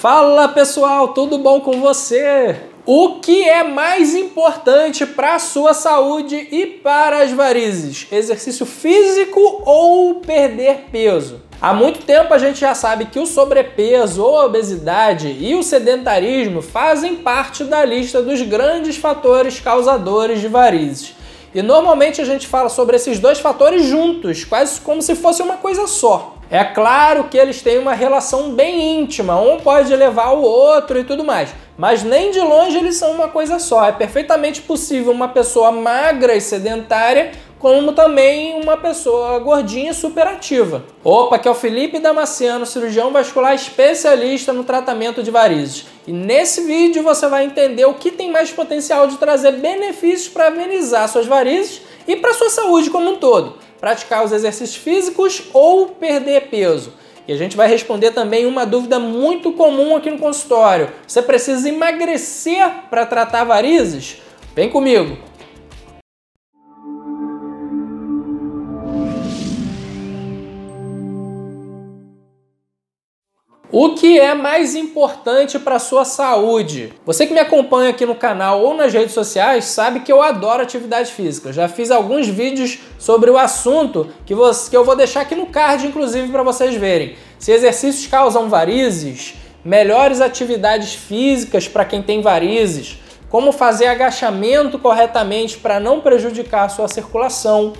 Fala pessoal, tudo bom com você? O que é mais importante para a sua saúde e para as varizes? Exercício físico ou perder peso? Há muito tempo a gente já sabe que o sobrepeso a obesidade e o sedentarismo fazem parte da lista dos grandes fatores causadores de varizes. E normalmente a gente fala sobre esses dois fatores juntos, quase como se fosse uma coisa só. É claro que eles têm uma relação bem íntima, um pode levar o outro e tudo mais, mas nem de longe eles são uma coisa só. É perfeitamente possível uma pessoa magra e sedentária como também uma pessoa gordinha superativa. Opa, que é o Felipe Damasceno, cirurgião vascular especialista no tratamento de varizes. E nesse vídeo você vai entender o que tem mais potencial de trazer benefícios para amenizar suas varizes e para sua saúde como um todo praticar os exercícios físicos ou perder peso. E a gente vai responder também uma dúvida muito comum aqui no consultório. Você precisa emagrecer para tratar varizes? Vem comigo! O que é mais importante para sua saúde? Você que me acompanha aqui no canal ou nas redes sociais sabe que eu adoro atividade física. Já fiz alguns vídeos sobre o assunto que, você, que eu vou deixar aqui no card, inclusive, para vocês verem. Se exercícios causam varizes, melhores atividades físicas para quem tem varizes, como fazer agachamento corretamente para não prejudicar a sua circulação,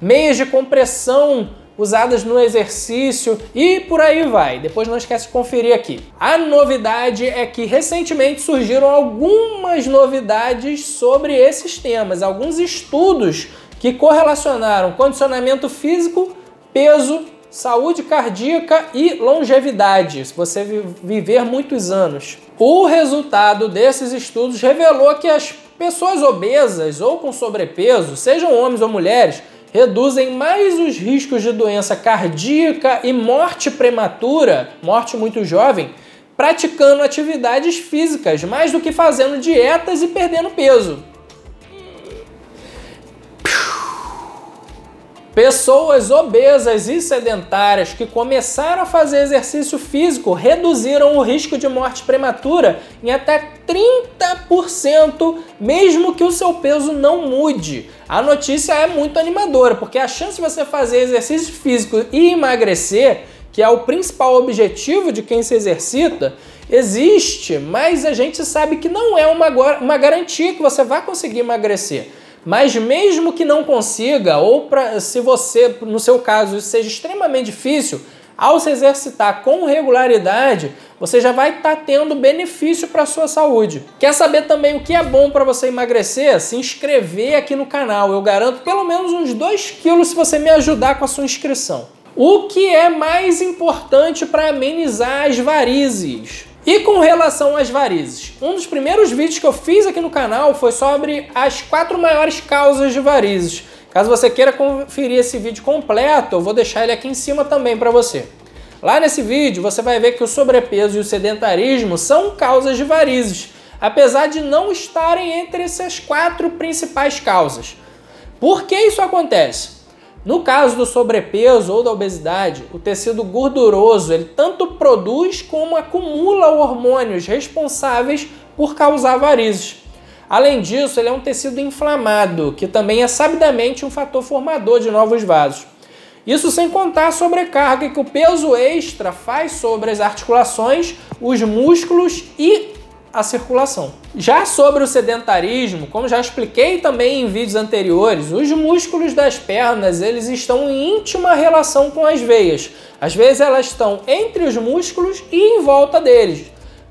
meias de compressão usadas no exercício e por aí vai. Depois não esquece de conferir aqui. A novidade é que recentemente surgiram algumas novidades sobre esses temas, alguns estudos que correlacionaram condicionamento físico, peso, saúde cardíaca e longevidade, se você viver muitos anos. O resultado desses estudos revelou que as pessoas obesas ou com sobrepeso, sejam homens ou mulheres, reduzem mais os riscos de doença cardíaca e morte prematura, morte muito jovem, praticando atividades físicas, mais do que fazendo dietas e perdendo peso. Pessoas obesas e sedentárias que começaram a fazer exercício físico reduziram o risco de morte prematura em até 30%, mesmo que o seu peso não mude. A notícia é muito animadora, porque a chance de você fazer exercício físico e emagrecer, que é o principal objetivo de quem se exercita, existe, mas a gente sabe que não é uma, uma garantia que você vai conseguir emagrecer. Mas mesmo que não consiga, ou pra, se você, no seu caso, isso seja extremamente difícil, ao se exercitar com regularidade, você já vai estar tá tendo benefício para a sua saúde. Quer saber também o que é bom para você emagrecer? Se inscrever aqui no canal. Eu garanto pelo menos uns 2 quilos se você me ajudar com a sua inscrição. O que é mais importante para amenizar as varizes? E com relação às varizes, um dos primeiros vídeos que eu fiz aqui no canal foi sobre as quatro maiores causas de varizes. Caso você queira conferir esse vídeo completo, eu vou deixar ele aqui em cima também para você. Lá nesse vídeo você vai ver que o sobrepeso e o sedentarismo são causas de varizes, apesar de não estarem entre essas quatro principais causas. Por que isso acontece? No caso do sobrepeso ou da obesidade, o tecido gorduroso ele tanto produz como acumula hormônios responsáveis por causar varizes. Além disso, ele é um tecido inflamado, que também é sabidamente um fator formador de novos vasos. Isso sem contar a sobrecarga que o peso extra faz sobre as articulações, os músculos e a circulação. Já sobre o sedentarismo, como já expliquei também em vídeos anteriores, os músculos das pernas eles estão em íntima relação com as veias. Às vezes elas estão entre os músculos e em volta deles.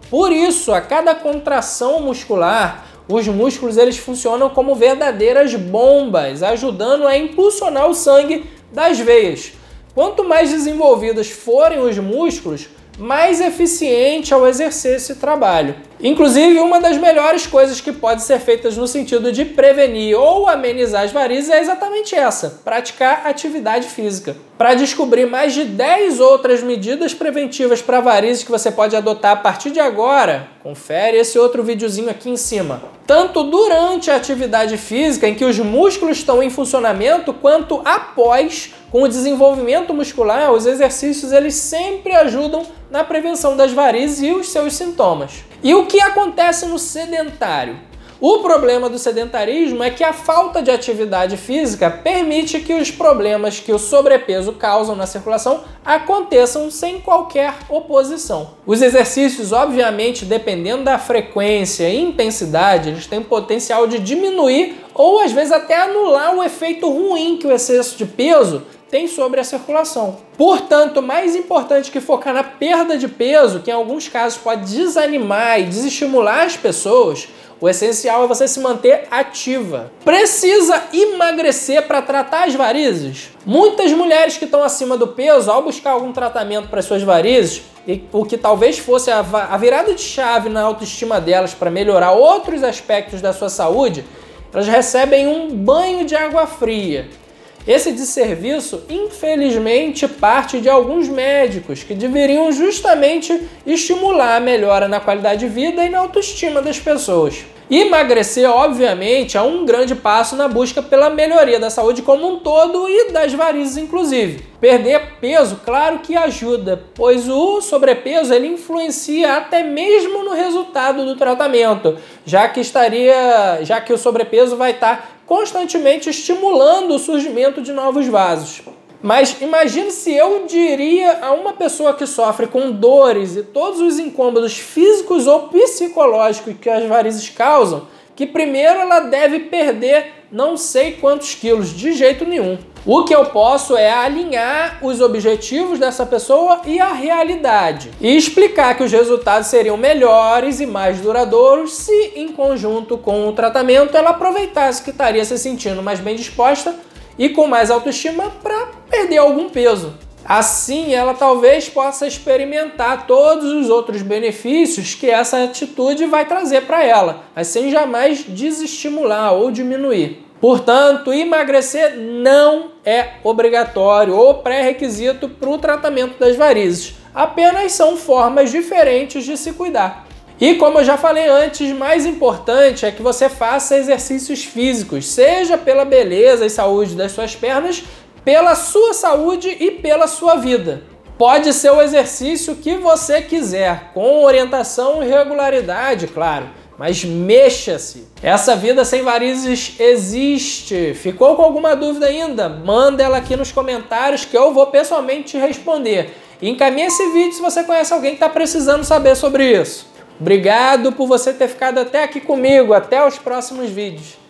Por isso, a cada contração muscular, os músculos eles funcionam como verdadeiras bombas, ajudando a impulsionar o sangue das veias. Quanto mais desenvolvidos forem os músculos, mais eficiente ao exercer esse trabalho. Inclusive, uma das melhores coisas que pode ser feitas no sentido de prevenir ou amenizar as varizes é exatamente essa: praticar atividade física. Para descobrir mais de 10 outras medidas preventivas para varizes que você pode adotar a partir de agora, confere esse outro videozinho aqui em cima. Tanto durante a atividade física, em que os músculos estão em funcionamento, quanto após, com o desenvolvimento muscular, os exercícios eles sempre ajudam na prevenção das varizes e os seus sintomas. E o que acontece no sedentário? O problema do sedentarismo é que a falta de atividade física permite que os problemas que o sobrepeso causam na circulação aconteçam sem qualquer oposição. Os exercícios, obviamente, dependendo da frequência e intensidade, eles têm potencial de diminuir ou às vezes até anular o efeito ruim que o excesso de peso tem sobre a circulação. Portanto, mais importante que focar na perda de peso, que em alguns casos pode desanimar e desestimular as pessoas, o essencial é você se manter ativa. Precisa emagrecer para tratar as varizes? Muitas mulheres que estão acima do peso, ao buscar algum tratamento para suas varizes, e o que talvez fosse a, a virada de chave na autoestima delas para melhorar outros aspectos da sua saúde, elas recebem um banho de água fria. Esse desserviço, infelizmente, parte de alguns médicos que deveriam justamente estimular a melhora na qualidade de vida e na autoestima das pessoas. Emagrecer, obviamente, é um grande passo na busca pela melhoria da saúde como um todo e das varizes, inclusive. Perder peso, claro que ajuda, pois o sobrepeso ele influencia até mesmo no resultado do tratamento, já que estaria, já que o sobrepeso vai estar constantemente estimulando o surgimento de novos vasos. Mas imagine se eu diria a uma pessoa que sofre com dores e todos os incômodos físicos ou psicológicos que as varizes causam, que primeiro ela deve perder não sei quantos quilos, de jeito nenhum. O que eu posso é alinhar os objetivos dessa pessoa e a realidade e explicar que os resultados seriam melhores e mais duradouros se, em conjunto com o tratamento, ela aproveitasse que estaria se sentindo mais bem disposta e com mais autoestima para perder algum peso. Assim, ela talvez possa experimentar todos os outros benefícios que essa atitude vai trazer para ela, mas sem jamais desestimular ou diminuir. Portanto, emagrecer não é obrigatório ou pré-requisito para o tratamento das varizes, apenas são formas diferentes de se cuidar. E como eu já falei antes, mais importante é que você faça exercícios físicos, seja pela beleza e saúde das suas pernas, pela sua saúde e pela sua vida. Pode ser o exercício que você quiser, com orientação e regularidade, claro, mas mexa-se. Essa vida sem varizes existe. Ficou com alguma dúvida ainda? Manda ela aqui nos comentários que eu vou pessoalmente te responder. E encaminhe esse vídeo se você conhece alguém que está precisando saber sobre isso. Obrigado por você ter ficado até aqui comigo. Até os próximos vídeos.